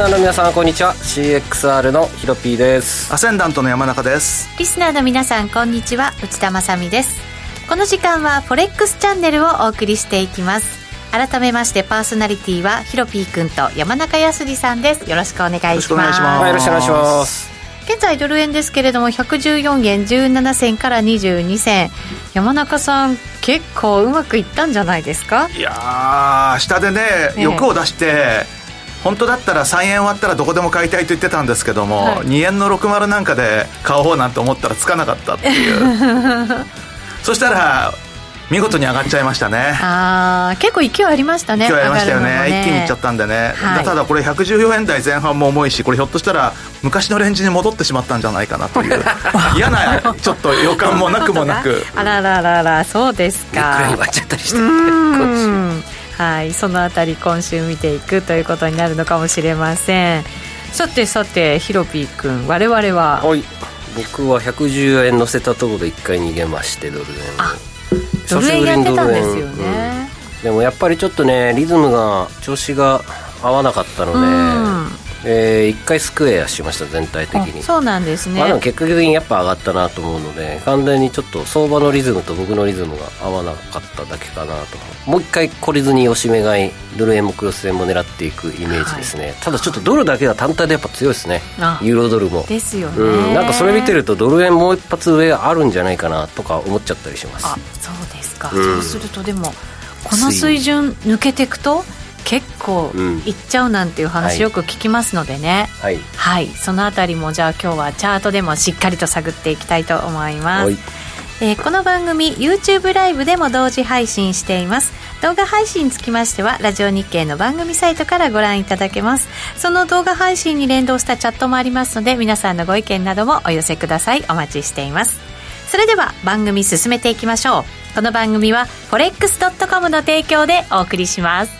スナーの皆さんこんにちは。CXR のヒロピーです。アセンダントの山中です。リスナーの皆さんこんにちは。内田まさです。この時間はフォレックスチャンネルをお送りしていきます。改めましてパーソナリティはヒロピー君と山中康さんです。よろしくお願いします。よろしくお願いします。現在ドル円ですけれども114円17銭から22銭。山中さん結構うまくいったんじゃないですか？いや下でね、欲を出して本当だったら3円割ったらどこでも買いたいと言ってたんですけども、はい、2円の60なんかで買おうなんて思ったらつかなかったっていう。そしたら見事に上がっちゃいましたね。ああ結構勢いありましたね勢いありましたよね、ね、一気にいっちゃったんでね、はい、ただこれ114円台前半も重いしこれひょっとしたら昔のレンジに戻ってしまったんじゃないかなという。嫌なちょっと予感もなくもなく。あららららそうですか。いくら割っちゃったりしてはいそのあたり今週見ていくということになるのかもしれません。さてさてヒロピー君我々ははい。僕は110円乗せたところで1回逃げましてドル円。あドル円やってたんですよね、うん、でもやっぱりちょっとねリズムが調子が合わなかったので、うんえー、1回スクエアしました全体的に。そうなんですね、まあ、でも結果的にやっぱ上がったなと思うので完全にちょっと相場のリズムと僕のリズムが合わなかっただけかなともう一回懲りずに押し目買いドル円もクロス円も狙っていくイメージですね、はい、ただちょっとドルだけが単体でやっぱ強いですね。ユーロドルも。ですよね、うん、なんかそれ見てるとドル円もう一発上あるんじゃないかなとか思っちゃったりします。あそうですか、うん、そうするとでもこの水準抜けていくと結構いっちゃうなんていう話よく聞きますのでね、はい、はい、そのあたりもじゃあ今日はチャートでもしっかりと探っていきたいと思います、えー、この番組 YouTube ライブでも同時配信しています。動画配信につきましてはラジオ日経の番組サイトからご覧いただけます。その動画配信に連動したチャットもありますので皆さんのご意見などもお寄せください。お待ちしています。それでは番組進めていきましょう。この番組は forex.com の提供でお送りします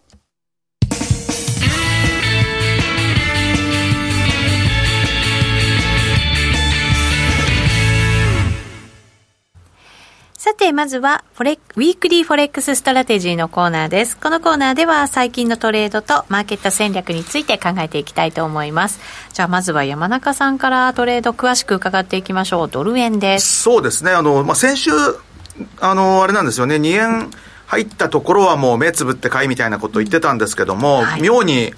さて、まずは、フォレ、 Weekly Forex Strategy のコーナーです。このコーナーでは、最近のトレードとマーケット戦略について考えていきたいと思います。じゃあ、まずは山中さんからトレード詳しく伺っていきましょう。ドル円です。そうですね。あの、まあ、先週、あの、あれなんですよね、2円入ったところはもう目つぶって買いみたいなことを言ってたんですけども、はい、妙に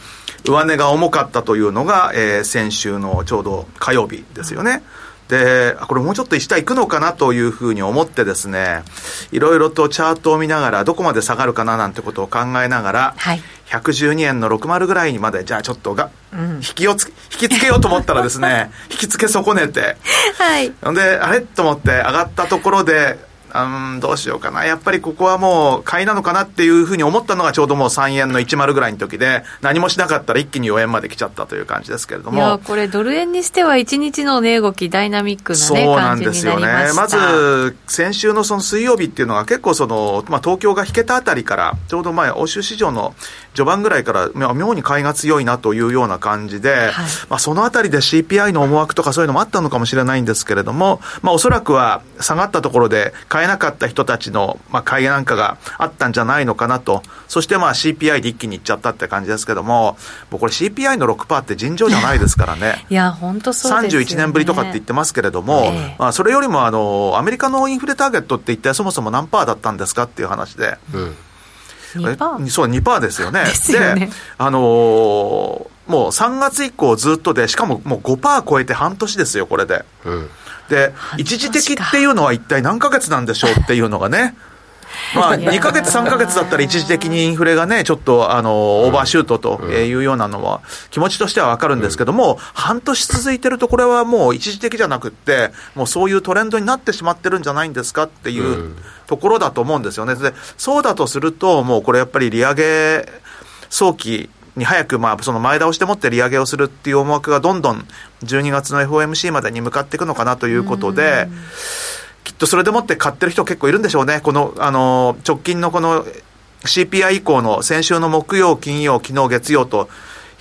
上値が重かったというのが、えー、先週のちょうど火曜日ですよね。うんで、これもうちょっと下行くのかなというふうに思ってですね、いろいろとチャートを見ながら、どこまで下がるかななんてことを考えながら、はい、112円の60ぐらいにまで、じゃあちょっとが、うん、引きをつ引きつけようと思ったらですね、引きつけ損ねて、はい。で、あれ？と思って上がったところで、うん、どうしようかな。やっぱりここはもう買いなのかなっていうふうに思ったのがちょうどもう3円の10ぐらいの時で、何もしなかったら一気に4円まで来ちゃったという感じですけれども。いや、これドル円にしては1日の値動きダイナミックなね、そうなんですよね。まず、先週のその水曜日っていうのが結構その、まあ東京が引けたあたりから、ちょうど前、欧州市場の序盤ぐらいから、妙に買いが強いなというような感じで、はい、まあそのあたりで CPI の思惑とかそういうのもあったのかもしれないんですけれども、まあおそらくは下がったところで買えなかった人たちの、まあ、買いなんかがあったんじゃないのかなと。そしてまあ CPI で一気にいっちゃったって感じですけども、もうこれ CPI の6%って尋常じゃないですからね。いや、本当そうです、ね、31年ぶりとかって言ってますけれども、えー、まあ、それよりもあの、アメリカのインフレターゲットって一体そもそも何パーだったんですかっていう話で。うん2%そう、2%ですよね。ですよね。で、あのー、もう3月以降ずっとで、しかももう5%超えて半年ですよ、これで。うんで、一時的っていうのは一体何ヶ月なんでしょうっていうのがね。まあ、2か月、3か月だったら一時的にインフレがね、ちょっと、あの、オーバーシュートというようなのは、気持ちとしてはわかるんですけども、半年続いてると、これはもう一時的じゃなくって、もうそういうトレンドになってしまってるんじゃないんですかっていうところだと思うんですよね。で、そうだとすると、もうこれやっぱり利上げ早期に早く、まあ、その前倒しでもって利上げをするっていう思惑がどんどん12月の FOMC までに向かっていくのかなということで、きっとそれでもって買ってる人結構いるんでしょうね。この、あの、直近のこの CPI 以降の先週の木曜、金曜、昨日、月曜と、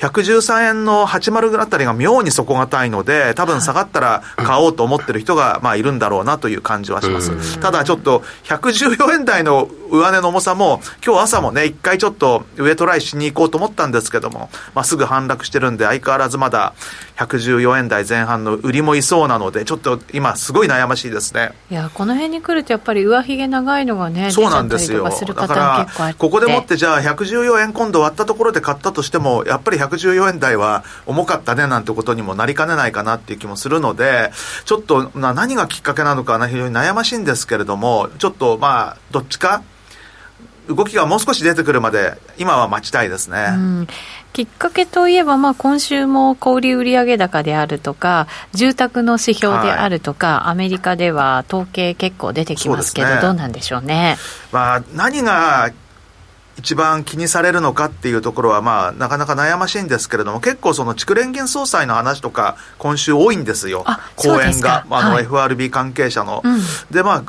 113円の80あたりが妙に底堅いので、多分下がったら買おうと思ってる人が、まあ、いるんだろうなという感じはします。ただちょっと、114円台の上値の重さも、今日朝もね、一回ちょっと上トライしに行こうと思ったんですけども、まあ、すぐ反落してるんで、相変わらずまだ114円台前半の売りもいそうなので、ちょっと今、すごい悩ましいですね。いや、この辺に来ると、やっぱり上髭長いのがね、そうなんですよ。だから、ここでもって、じゃあ、114円今度割ったところで買ったとしても、やっぱり114円台は重かったねなんてことにもなりかねないかなっていう気もするので、ちょっと、な何がきっかけなのか非常に悩ましいんですけれども、ちょっとまあ、どっちか、動きがもう少し出てくるまで、今は待ちたいですね。うんきっかけといえば、まあ、今週も小売売上高であるとか、住宅の指標であるとか、はい、アメリカでは統計結構出てきますけど、ね、どうなんでしょうね。まあ、何が一番気にされるのかっていうところは、まあ、なかなか悩ましいんですけれども、結構その蓄連銀総裁の話とか、今週多いんですよ。講演が、あの、FRB 関係者の。うん、で、まあ、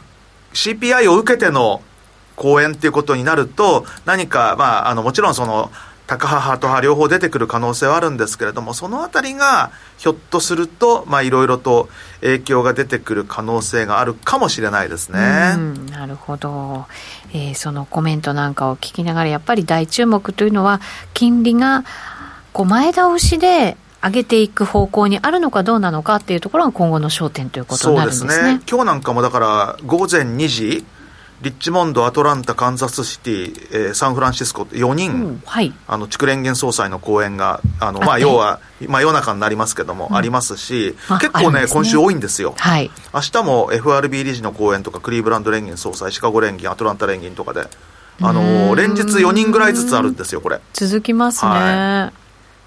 CPI を受けての講演っていうことになると、何か、まあ、あの、もちろんその、高派、ハト派両方出てくる可能性はあるんですけれども、そのあたりがひょっとすると、まあ、いろいろと影響が出てくる可能性があるかもしれないですね。なるほど、えー、そのコメントなんかを聞きながら、やっぱり大注目というのは、金利がこう前倒しで上げていく方向にあるのかどうなのかっていうところが今後の焦点ということになるんですね。そうですね。今日なんかもだから午前2時リッチモンド、アトランタ、カンザスシティ、えー、サンフランシスコ4人、うんはい、あの筑連元総裁の講演があの、まあ、要は真夜中になりますけども、うん、ありますし、結構ね、ね、今週多いんですよ、はい、明日も FRB 理事の講演とか、クリーブランド連銀総裁、シカゴ連銀、アトランタ連銀とかで、あの連日4人ぐらいずつあるんですよ、これ。続きますね。はい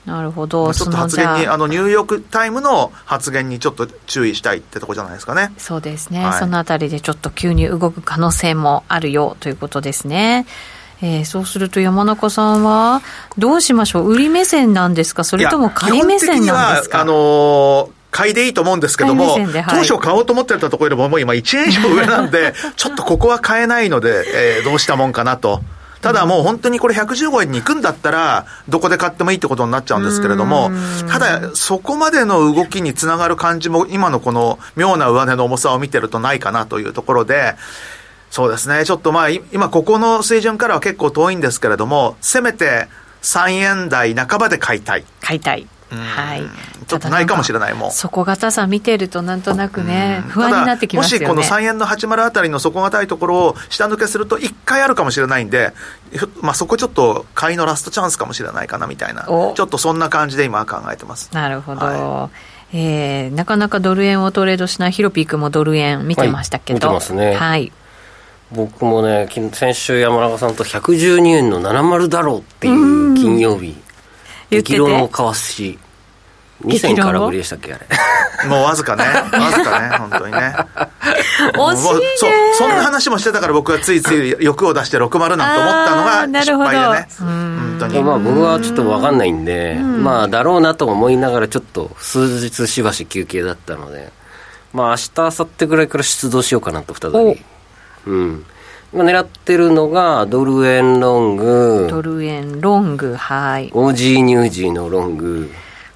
なるほど。ちょっと発言に、あの、ニューヨークタイムの発言にちょっと注意したいってとこじゃないですかね。そうですね。はい、そのあたりでちょっと急に動く可能性もあるよということですね。えー、そうすると山中さんはどうしましょう？売り目線なんですか？それとも買い目線なんですか？あのー買いでいいと思うんですけども、はい、当初買おうと思ってたところよりももう今1円以上上なんで、ちょっとここは買えないので、えー、どうしたもんかなと。ただもう本当にこれ115円に行くんだったら、どこで買ってもいいってことになっちゃうんですけれども、ただそこまでの動きにつながる感じも、今のこの妙な上値の重さを見てるとないかなというところで、そうですね、ちょっとまあ、今ここの水準からは結構遠いんですけれども、せめて3円台半ばで買いたい。買いたい。はい、ちょっとないかもしれないもん。底堅さ見てるとなんとなくね、不安になってきますよね。もしこの3円の80あたりの底堅いところを下抜けすると1回あるかもしれないんで、まあ、そこちょっと買いのラストチャンスかもしれないかなみたいな。ちょっとそんな感じで今考えてます。なるほど、はい、えー、なかなかドル円をトレードしないヒロピー君もドル円見てましたけど、はい、見てますね。はい。僕もね先週山中さんと112円の70だろうっていう金曜日激論を交わし2000円から売りでしたっけあれ。もうわずかね。わずかね本当にね。惜しいね。そうそんな話もしてたから僕はついつい欲を出して60なんて思ったのが失敗でね。本当に。まあ僕はちょっと分かんないんで、まあだろうなと思いながらちょっと数日しばし休憩だったのでまあ明日明後日ぐらいから出動しようかなと再び。うん今狙ってるのがドル円ロング。ドル円ロングはい。オージーニュージーのロング。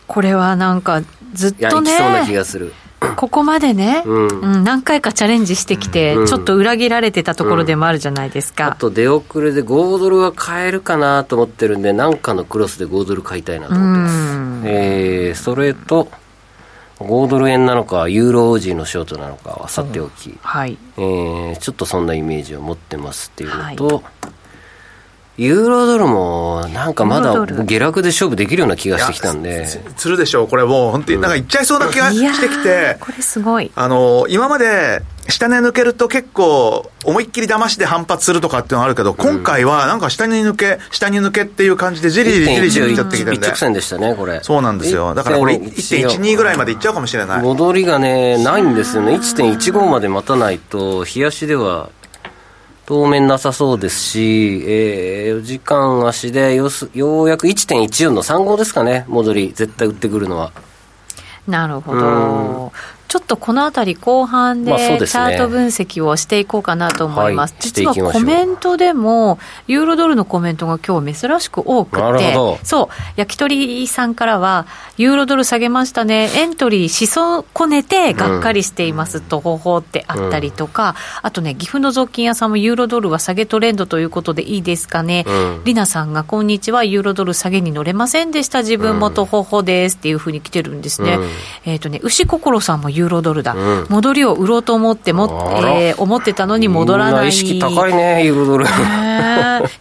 これはなんかずっいやとねいきそうな気がする。ここまでね、うん。うん何回かチャレンジしてきて、うん。ちょっと裏切られてたところでもあるじゃないですか、あと出遅れで5ドルは買えるかなと思ってるんで何かのクロスで5ドル買いたいなと思ってます。うん。えー、それと5ドル円なのかユーロオージーのショートなのかはさておき、はい。えーちょっとそんなイメージを持ってますっていうのと、はユーロドルもなんかまだ下落で勝負できるような気がしてきたんで。つつるでしょう。これもう本当になんかいっちゃいそうな気がしてきて。ーこれすごい。あの今まで下値抜けると結構思いっきり騙しで反発するとかっていうのがあるけど、今回はなんか下に抜け下に抜けっていう感じでじりじりじりじりちゃってきてるん一で直線でしたねこれそうなんですよだからこれ1.12ぐらいまでいっちゃうかもしれない戻りがねないんですよね1.15まで待たないと冷やしでは当面なさそうですし、えー、4時間足でよすようやく1.14の35ですかね。戻り絶対売ってくるのは。なるほうど。ちょっとこのあたり後半でチャート分析をしていこうかなと思います。はい。実はコメントでも、ユーロドルのコメントが今日珍しく多くて。そう、焼き鳥さんからは、ユーロドル下げましたね、エントリーし損ねてがっかりしていますと方法ってあったりとか、あとね、岐阜の雑巾屋さんもユーロドルは下げトレンドということでいいですかね。うん。りなさんが、こんにちは、ユーロドル下げに乗れませんでした、自分もと方法ですっていうふうに来てるんですね。うん。えっ、とね、牛心さんもユーロドルだ。うん戻りを売ろうと思っても、えー思ってたのに戻らない。意識高いねユーロドルい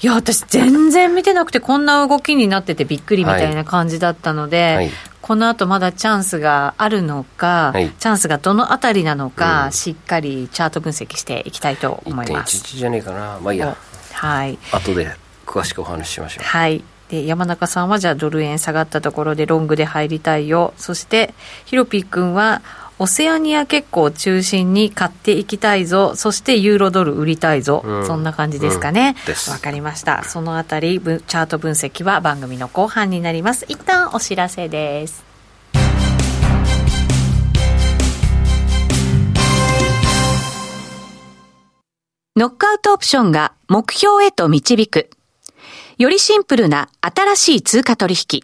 や、私全然見てなくて、こんな動きになっててびっくりみたいな感じだったので、はいこの後まだチャンスがあるのか、はいチャンスがどのあたりなのか、うんしっかりチャート分析していきたいと思います。1.11じゃねえかなまあいいやはい。後で詳しくお話ししましょうはい。で、山中さんはじゃあドル円下がったところでロングで入りたいよ。そして、ヒロピー君は、オセアニア結構中心に買っていきたいぞ。そしてユーロドル売りたいぞ。うんそんな感じですかねうんかりました。そのあたり、ぶチャート分析は番組の後半になります。一旦お知らせです。ノックアウトオプションが目標へと導く。よりシンプルな新しい通貨取引。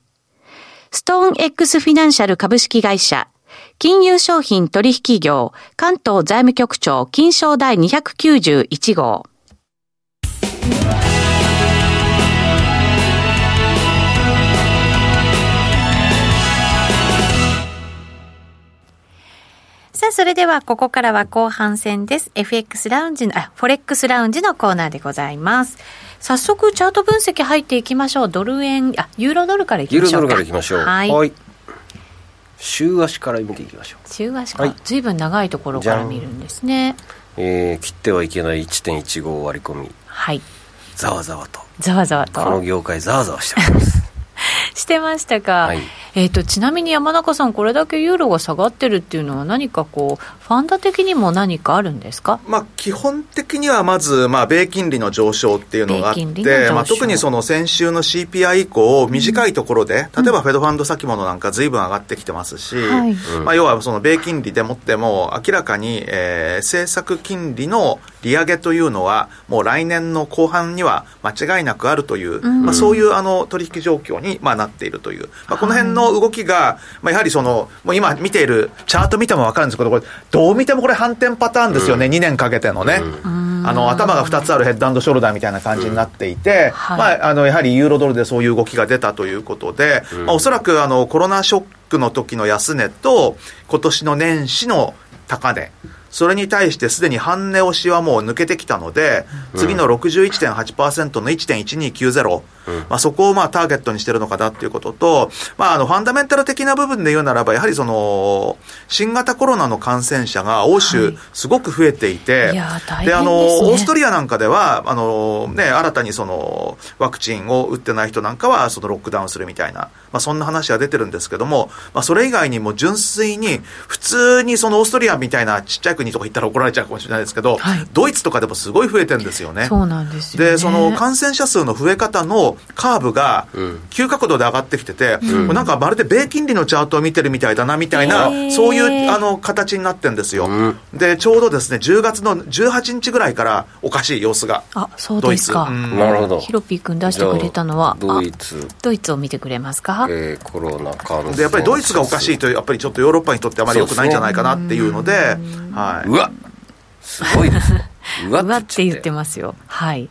ストーン X フィナンシャル株式会社、金融商品取引業、関東財務局長、金賞第291号。さあ、それではここからは後半戦です。FX ラウンジの、あ、フォレックスラウンジのコーナーでございます。早速、チャート分析入っていきましょう。ドル円、あ、ユーロドルからいきましょうか。ユーロドルからいきましょうはい。週足から見ていきましょう週足か、はいずいぶん長いところから見るんですね。えー、切ってはいけない1.15割り込みはい。ざわざわとざわざわと。この業界ざわざわしております してましたか、はい、えーと、ちなみに山中さん、これだけユーロが下がってるっていうのは、何かこう、ファンダ的にも何かあるんですか、まあ、基本的にはまず、まあ、米金利の上昇っていうのがあって、まあ、特にその先週の CPI 以降、短いところで、例えばフェドファンド先物なんか、ずいぶん上がってきてますし、はい、まあ、要はその米金利でもっても、明らかに、えー、政策金利の利上げというのは、もう来年の後半には間違いなくあるという、うん、まあ、そういうあの取引状況に、まあ、なっているという、まあ、この辺の動きが、まあ、やはりその、もう今見ているチャート見ても分かるんですけど、これ、どう見てもこれ反転パターンですよね、うん、2年かけてのね。あの頭が2つあるヘッドショルダーみたいな感じになっていて、うん。まあ、あのやはりユーロドルでそういう動きが出たということで、うん。まあ、おそらくあのコロナショックの時の安値と、今年の年始の高値、それに対してすでに半値押しはもう抜けてきたので、次の61.8%の1.1290、うん、まあ、そこをまあターゲットにしてるのかなっていうことと、まあ、あのファンダメンタル的な部分で言うならば、やはりその新型コロナの感染者が欧州、すごく増えていて、はい、で、あのオーストリアなんかでは、あのね、新たにそのワクチンを打ってない人なんかはそのロックダウンするみたいな、まあ、そんな話が出てるんですけども、まあ、それ以外にも純粋に、普通にそのオーストリアみたいなちっちゃい国とか行ったら怒られちゃうかもしれないですけど、はい、ドイツとかでもすごい増えてるんですよね。そうなんですよ、ね、で、その感染者数の増え方のカーブが急角度で上がってきてて、うん、なんかまるで米金利のチャートを見てるみたいだなみたいな、そういうあの形になってるんですよ。うん、で、ちょうどですね、10月の18日ぐらいからおかしい様子が。あ、そうですか。なるほど。ヒロピー君出してくれたのは、ドイツ。ドイツを見てくれますか？えー、コロナ感で、やっぱりドイツがおかしいと、やっぱりちょっとヨーロッパにとってあまり良くないんじゃないかなっていうので、はい。うわすごいですね。うわって言ってますよ。はい。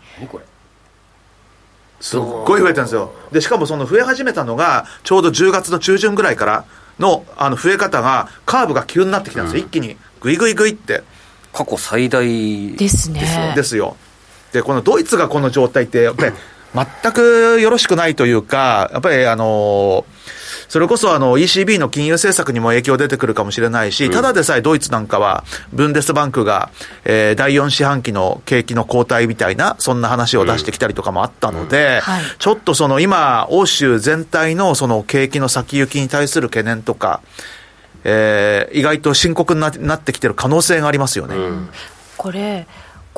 すっごい増えてるんですよ。で、しかもその増え始めたのが、ちょうど10月の中旬ぐらいからの、あの、増え方が、カーブが急になってきたんですよ。うん、一気に、ぐいぐいぐいって。過去最大ですね。ですよ。で、このドイツがこの状態って、やっぱり、全くよろしくないというか、やっぱりあのーそれこそあの ECB の金融政策にも影響出てくるかもしれないし、ただでさえドイツなんかは、ブンデスバンクが、えー、第4四半期の景気の後退みたいな、そんな話を出してきたりとかもあったので、ちょっとその今、欧州全体のその景気の先行きに対する懸念とか、えー、意外と深刻になってきてる可能性がありますよね。うん、これ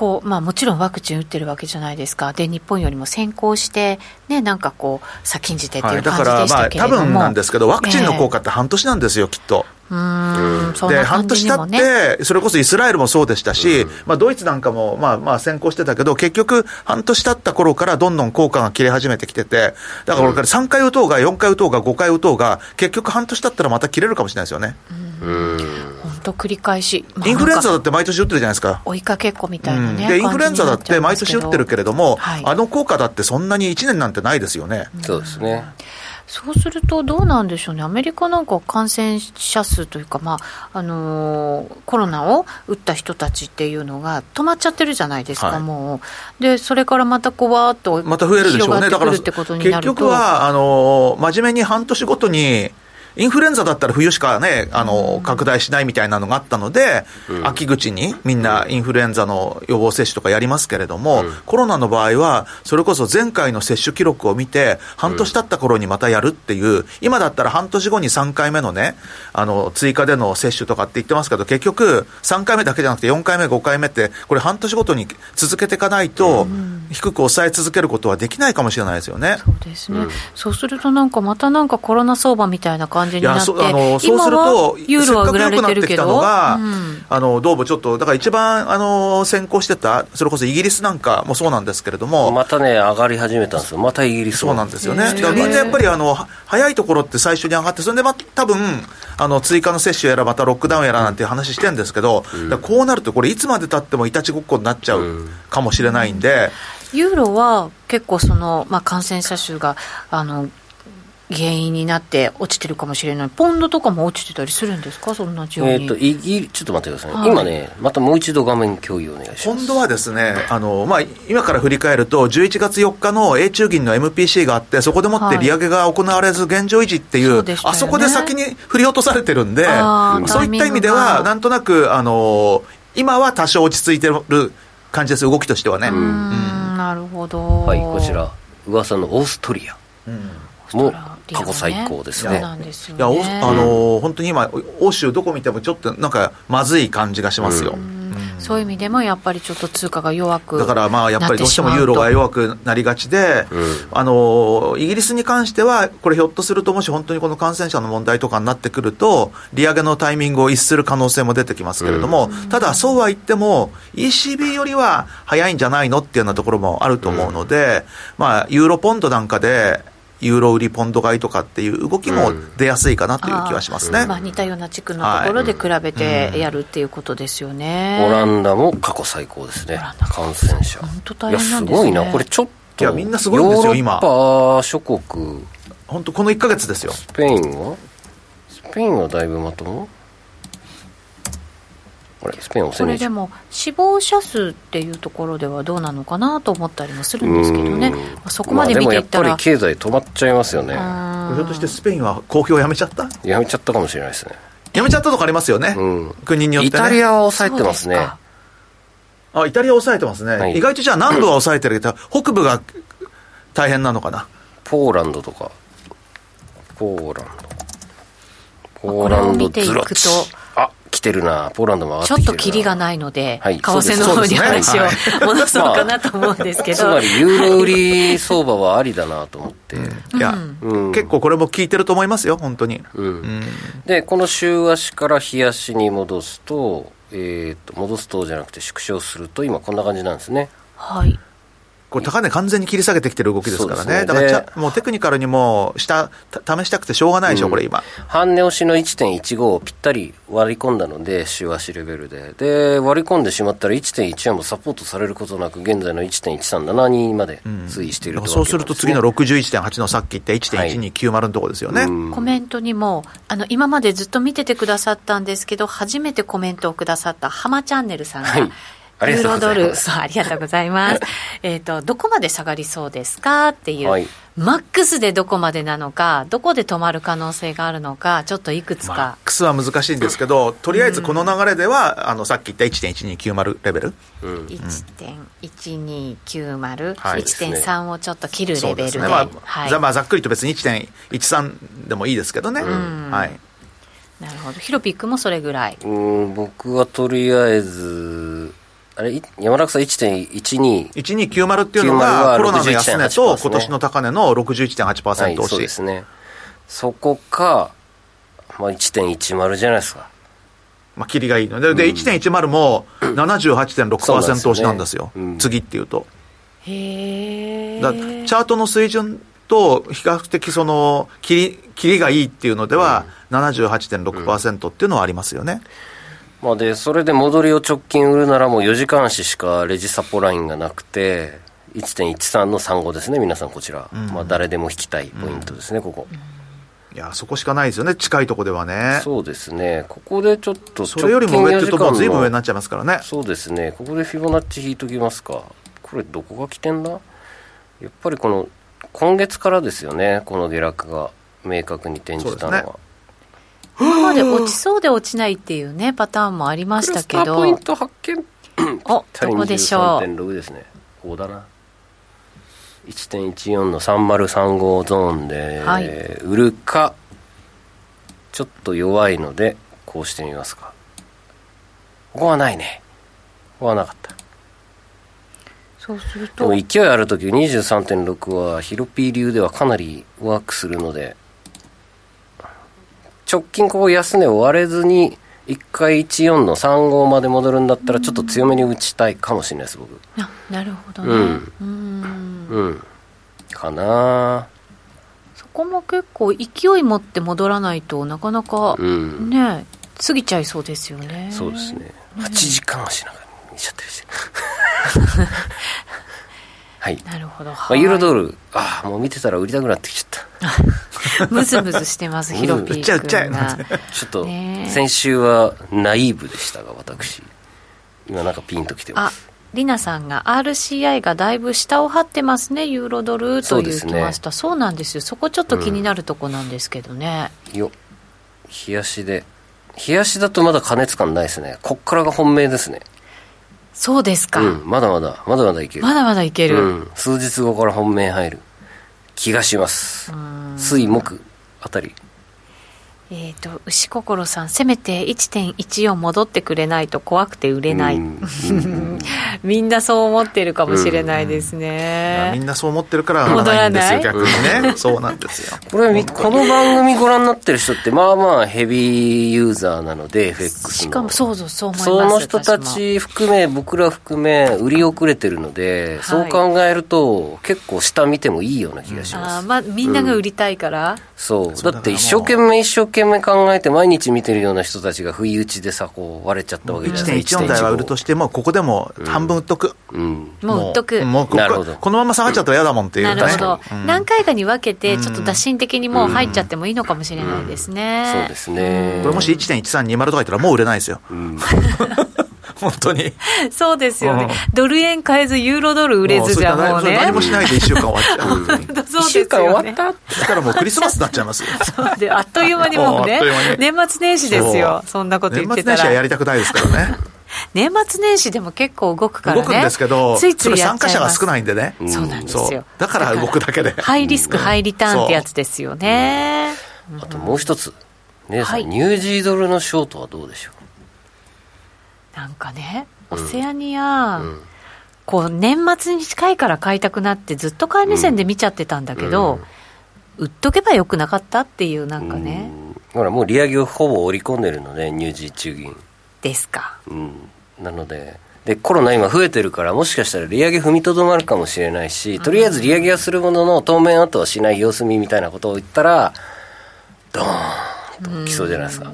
こうまあ、もちろんワクチン打ってるわけじゃないですか、で日本よりも先行して、ね、なんかこう、先んじてっていう感じでしたけれども、はい、だからまあ、多分なんですけど、ワクチンの効果って半年なんですよ、きっと。うん。で、半年経って、それこそイスラエルもそうでしたし、まあ、ドイツなんかも、まあ、まあ、先行してたけど、結局、半年経った頃からどんどん効果が切れ始めてきてて、だからこれから3回打とうが、4回打とうが、5回打とうが、結局半年経ったらまた切れるかもしれないですよね。本当繰り返し、まあ、インフルエンザだって毎年打ってるじゃないですか。追いかけっこみたいなね、うん、で、インフルエンザだって毎年打ってるけれども、はい、あの効果だってそんなに1年なんてないですよね。そうですね。そうすると、どうなんでしょうね、アメリカなんか感染者数というか、まああのー、コロナを打った人たちっていうのが止まっちゃってるじゃないですか、はい、もう、でそれからまたこう、わーっとまた増えるでしょうね、だから結局はあのー、真面目に半年ごとにインフルエンザだったら冬しかね、あの、拡大しないみたいなのがあったので、うん、秋口にみんなインフルエンザの予防接種とかやりますけれども、うん、コロナの場合は、それこそ前回の接種記録を見て、半年経った頃にまたやるっていう、今だったら半年後に3回目のね、あの、追加での接種とかって言ってますけど、結局、3回目だけじゃなくて4回目、5回目って、これ半年ごとに続けていかないと、低く抑え続けることはできないかもしれないですよね。そうですね。うん、そうするとなんかまたなんかコロナ相場みたいな感感じになって、あのそうすると、ユーロは売られてるけど、が、うん、あのどうもちょっと、だから一番あの先行してた、それこそイギリスなんかもそうなんですけれども、またね、上がり始めたんですよ、またイギリスそうなんですよね、だからみんなやっぱりあの早いところって最初に上がって、それでま多分あの追加の接種やら、またロックダウンやらなんていう話してるんですけど、うん、こうなると、これ、いつまでたってもいたちごっこになっちゃうかもしれないんで。ユーロは結構その、まあ、感染者数があの原因になって落ちてるかもしれない、ポンドとかも落ちてたりするんですか、そんな状況えーと、イギちょっと待ってください、はい、今ね、またもう一度画面共有お願いします。ポンドはですねあの、まあ、今から振り返ると、11月4日の英中銀の MPC があって、そこでもって利上げが行われず、現状維持っていう、はい、あそこで先に振り落とされてるんで、そういった意味では、なんとなくあの今は多少落ち着いてる感じです、動きとしてはね。うんなるほど、はい、こちら、噂のオーストリア。うん。も過去最高ですねなんですよいや。あのー本当に今、欧州どこ見てもちょっとなんかまずい感じがしますよ。そういう意味でもやっぱりちょっと通貨が弱くだからまあやっぱりどうしてもユーロが弱くなりがちで、あのイギリスに関しては、これ、ひょっとすると、もし本当にこの感染者の問題とかになってくると、利上げのタイミングを逸する可能性も出てきますけれども、ただ、そうは言っても、ECB よりは早いんじゃないのっていうようなところもあると思うので、まあ、ユーロポンドなんかで、ユーロ売りポンド買いとかっていう動きも出やすいかなという気はしますね。まあ、似たような地区のところで比べてやるっていうことですよね。オランダも過去最高ですね。オランダ感染者。本当大いや変なんですね。すごいな。これちょっといやみんなすごいんですよ今ヨーロッパ諸国。本当この1か月ですよ。スペインは？スペインはだいぶまとも？あれスペインこれでも死亡者数っていうところではどうなのかなと思ったりもするんですけどね、うん。まあそこまで見ていったら、まあでもやっぱり経済止まっちゃいますよね。うん。ひょっとしてスペインは公表やめちゃった？やめちゃったかもしれないですね。やめちゃったとかありますよね。うん。国によって、ね。イタリアは抑えてますね。あ、イタリア抑えてますね。はい。意外とじゃあ南部は抑えてるけど、北部が大変なのかな？ポーランドとか。ポーランド。ポーランドを見ていズロくと。あ来てるなポーランドも上がっちょってきてるな。とキリがないので、はい為替の方に話をね戻そうかなと思うんですけど、つまりユーロ売り相場はありだなと思って、いや、うん。結構これも効いてると思いますよ、本当に。うん。うん。でこの週足から日足に戻すと,、えー、と戻すとじゃなくて縮小すると今こんな感じなんですね。はい、これ高値完全に切り下げてきてる動きですからね。ね。だからもうテクニカルにも下、た試したくてしょうがないでしょ、これ今。半値押しの1.15をぴったり割り込んだので週足レベルで。で割り込んでしまったら1.14もサポートされることなく現在の1.1372まで推移していると、そうすると次の61.8のさっき言った1.1290のところですよね。コメントにもあの今までずっと見ててくださったんですけど初めてコメントをくださったハマチャンネルさんが、はいユーロドルそうありがとうございます。えっとどこまで下がりそうですかっていう、はい。マックスでどこまでなのかどこで止まる可能性があるのかちょっといくつマッか、クスは難しいんですけど、とりあえずこの流れでは、あのさっき言った1.1290レベル、1.1290、はい。1.3をちょっと切るレベルで。まあはい、ざまあざっくりと別に1.13でもいいですけどね、はい、なるほど。ヒロピックもそれぐらい。うん僕はとりあえずあれい山中さん1.12 1290っていうの90が、はコロナの安値と61.8%今年の高値の61.8%はい、押し、そうですね。そこか、まあ、1.10じゃないですか。まあ、切りがいいの。で、で1.10も78.6%押しなんですよ、そうなんですよ。ねうん。次っていうと。へえだチャートの水準と比較的その切り切りがいいっていうのでは、78.6%っていうのはありますよね。まあ、でそれで戻りを直近売るならもう4時間足しかレジサポラインがなくて1.13の35ですね皆さんこちら、まあ、誰でも引きたいポイントですね、ここ、いや、そこしかないですよね、近いとこではね。そうですね。ここでちょっとそれよりも上っていうと、もうずいぶん上になっちちゃいますからね。そうですね。ここでフィボナッチ引いときますか。これどこが起点だ？やっぱりこの今月からですよね。この下落が明確に転じたのは、そう今まで落ちそうで落ちないっていうねパターンもありましたけクラスターポインどト発見。おどこでしょう？23.6ですね。ここだな。1.14の3035ゾーンで、はい。売るかちょっと弱いのでこうしてみますか。ここはないね。ここはなかった。そうするでとも勢いある時23.6はヒロピー流ではかなりワークするので直近ここ安値を割れずに1回14の35まで戻るんだったらちょっと強めに打ちたいかもしれないです僕。あなるほどね。うん。うん。うん。かな。そこも結構勢い持って戻らないとなかなかうん。ね過ぎちゃいそうですよね。そうですね。8時間足なんか見ちゃってるし。はい、なるほど、まあ、はいユーロドルああもう見てたら売りたくなってきちゃった ムズムズしてますヒロピー君が。ちょっと先週はナイーブでしたが私。今なんかピンときてまあすりなさんが RCI がだいぶ下を張ってますねユーロドルというきました。そう,、なんですよ。そこちょっと気になるとこなんですけどね、よ冷やしで。冷やしだとまだ加熱感ないですね。こっからが本命ですね。そうですか、うん。まだまだまだまだいける。まだまだいける、うん、数日後から本命入る気がします。水木あたり。えっ、ー、と牛心さんせめて1.14戻ってくれないと怖くて売れない、みんなそう思ってるかもしれないですね、みんなそう思ってるから戻らない。んですよ逆にね。そうなんですよ。これこの番組ご覧になってる人ってまあまあヘビーユーザーなので FX しかもそうそうそう思いますその人たち含め僕ら含め売り遅れてるので、はい、そう考えると結構下見てもいいような気がします、あまあみんなが売りたいから、うん、そう。だって一生懸命一生懸命考えて毎日見てるような人たちが不意打ちでさこう割れちゃったわけじゃない。ですか1.14台は売るとしてもここでも半分売っとく、うん、もう売っとく。もうここのまま下がっちゃったら嫌だもんっていう。なるほど、うん、何回かに分けてちょっと打診的にもう入っちゃってもいいのかもしれないですね、そうですね。これもし1.1320とか言ったらもう売れないですよ、本当に。そうですよね、ドル円変えずユーロドル売れずじゃもうね。何もしないで1週間終わっちゃう。1週間終わった？だからもうクリスマスになっちゃいますよ。そうであっという間にもうね 年末年始ですよ。そんなこと言ってたら。年末年始はやりたくないですからね。年末年始でも結構動くからね。動くんですけどついつい参加者が少ないんでね、そうなんですよ。だから動くだけで。ハイリスクハイリターンってやつですよね、あともう一つ。姉さん、ニュージードルのショートはどうでしょう？なんかねオセアニア、こう年末に近いから買いたくなってずっと買い目線で見ちゃってたんだけど、売っとけばよくなかったっていうなんかね、ほらもう利上げをほぼ織り込んでるのでニュージー中銀。ですか、うん、なのででコロナ今増えてるからもしかしたら利上げ踏みとどまるかもしれないしとりあえず利上げはするものの当面後はしない様子見みたいなことを言ったらドーンときそうじゃないですか。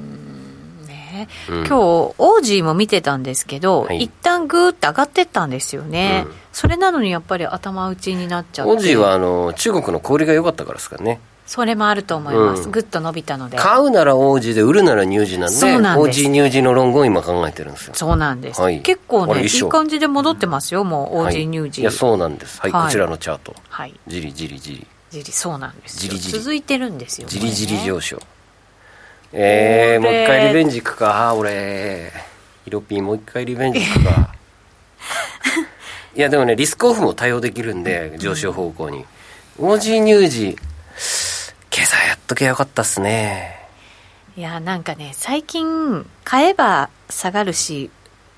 ね、うん、今日オージーも見てたんですけど、はい、一旦グーって上がってったんですよね、うん、それなのにやっぱり頭打ちになっちゃって。オージーはあの中国の小売りが良かったからですからね。それもあると思います、うん、ぐっと伸びたので。買うなら王子で売るなら乳児なんでそうなんです。王子乳児の論語を今考えてるんですよ。そうなんです、はい、結構ねいい感じで戻ってますよもう王子乳児、はい、いやそうなんです。はい、はい、こちらのチャート。はい。じりじりじり。じりそうなんですじりじり。続いてるんですよじりじり上昇えー、もう一回リベンジいくか俺。ヒロピーもう一回リベンジいくか。いやでもねリスクオフも対応できるんで上昇方向に、うん、王子乳児今朝やっとけよかったっすね。いやなんかね最近買えば下がるし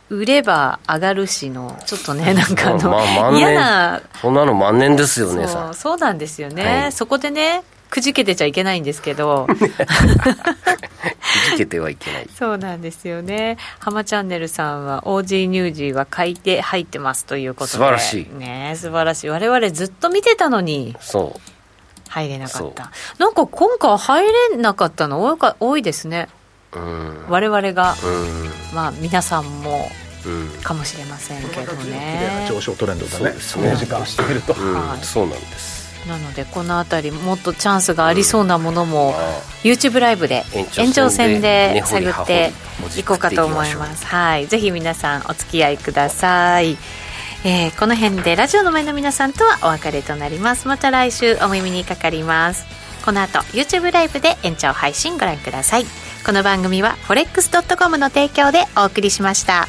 売れば上がるしのちょっとねなんかあの、まあ、嫌なそんなの万年ですよねそうそうなんですよね、はい、そこでねくじけてちゃいけないんですけど。くじけてはいけない。そうなんですよね。浜チャンネルさんは OG ニュージーは買い手入ってますということで。素晴らしい。ね素晴らしい。我々ずっと見てたのに。そう。入れなかった。なんか今回入れなかったの？多いか多いですね。うん。我々が。まあ皆さんも。かもしれませんけどね。上昇トレンドだね。その時間してみると、はい、そうなんですなのでこの辺りもっとチャンスがありそうなものも、うん、YouTube ライブで延長戦で探っていこうかと思います。はいぜひ皆さんお付き合いください。えー、この辺でラジオの前の皆さんとはお別れとなります。また来週お耳にかかります。この後 YouTube ライブで延長配信ご覧ください。この番組は forex.com の提供でお送りしました。